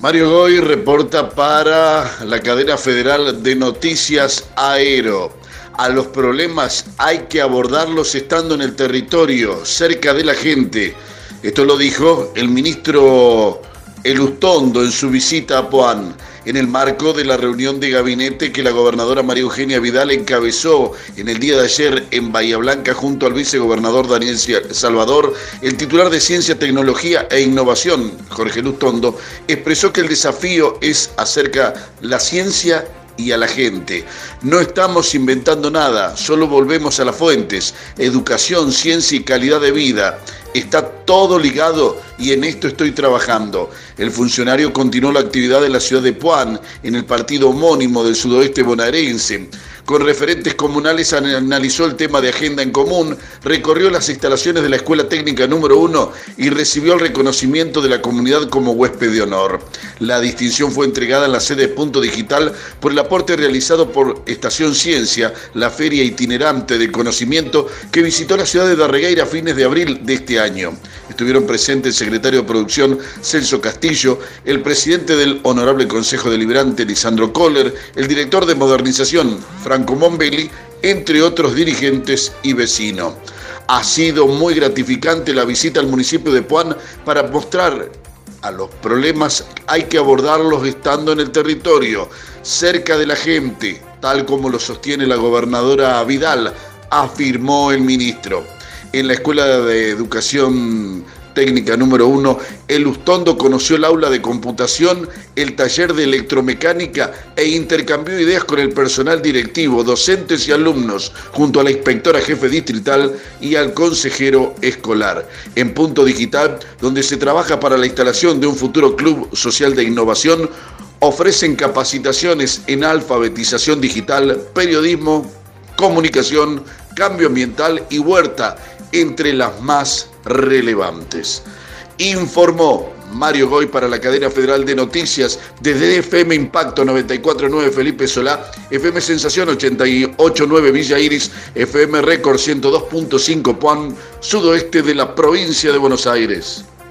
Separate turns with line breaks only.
Mario Goy reporta para la cadena federal de noticias Aero. A los problemas hay que abordarlos estando en el territorio, cerca de la gente. Esto lo dijo el ministro Elustondo en su visita a Puan en el marco de la reunión de gabinete que la gobernadora María Eugenia Vidal encabezó en el día de ayer en Bahía Blanca junto al vicegobernador Daniel Salvador, el titular de Ciencia, Tecnología e Innovación, Jorge Lustondo, expresó que el desafío es acerca la ciencia y a la gente. No estamos inventando nada, solo volvemos a las fuentes, educación, ciencia y calidad de vida. Está todo ligado y en esto estoy trabajando. El funcionario continuó la actividad en la ciudad de Puan, en el partido homónimo del sudoeste bonaerense. Con referentes comunales analizó el tema de agenda en común, recorrió las instalaciones de la Escuela Técnica número 1 y recibió el reconocimiento de la comunidad como huésped de honor. La distinción fue entregada en la sede Punto Digital por el aporte realizado por Estación Ciencia, la feria itinerante del conocimiento que visitó la ciudad de Darregueira a fines de abril de este año. Estuvieron presentes el secretario de Producción Celso Castillo, el presidente del Honorable Consejo Deliberante Lisandro Kohler, el director de Modernización Franco Mombelli, entre otros dirigentes y vecinos. Ha sido muy gratificante la visita al municipio de Puan para mostrar a los problemas hay que abordarlos estando en el territorio, cerca de la gente, tal como lo sostiene la gobernadora Vidal, afirmó el ministro en la Escuela de Educación Técnica número uno, el Ustondo conoció el aula de computación, el taller de electromecánica e intercambió ideas con el personal directivo, docentes y alumnos, junto a la inspectora jefe distrital y al consejero escolar. En Punto Digital, donde se trabaja para la instalación de un futuro club social de innovación, ofrecen capacitaciones en alfabetización digital, periodismo, comunicación, cambio ambiental y huerta entre las más relevantes. Informó Mario Goy para la cadena federal de noticias desde FM Impacto 949 Felipe Solá, FM Sensación 889 Villa Iris, FM Récord 102.5 Puan, sudoeste de la provincia de Buenos Aires.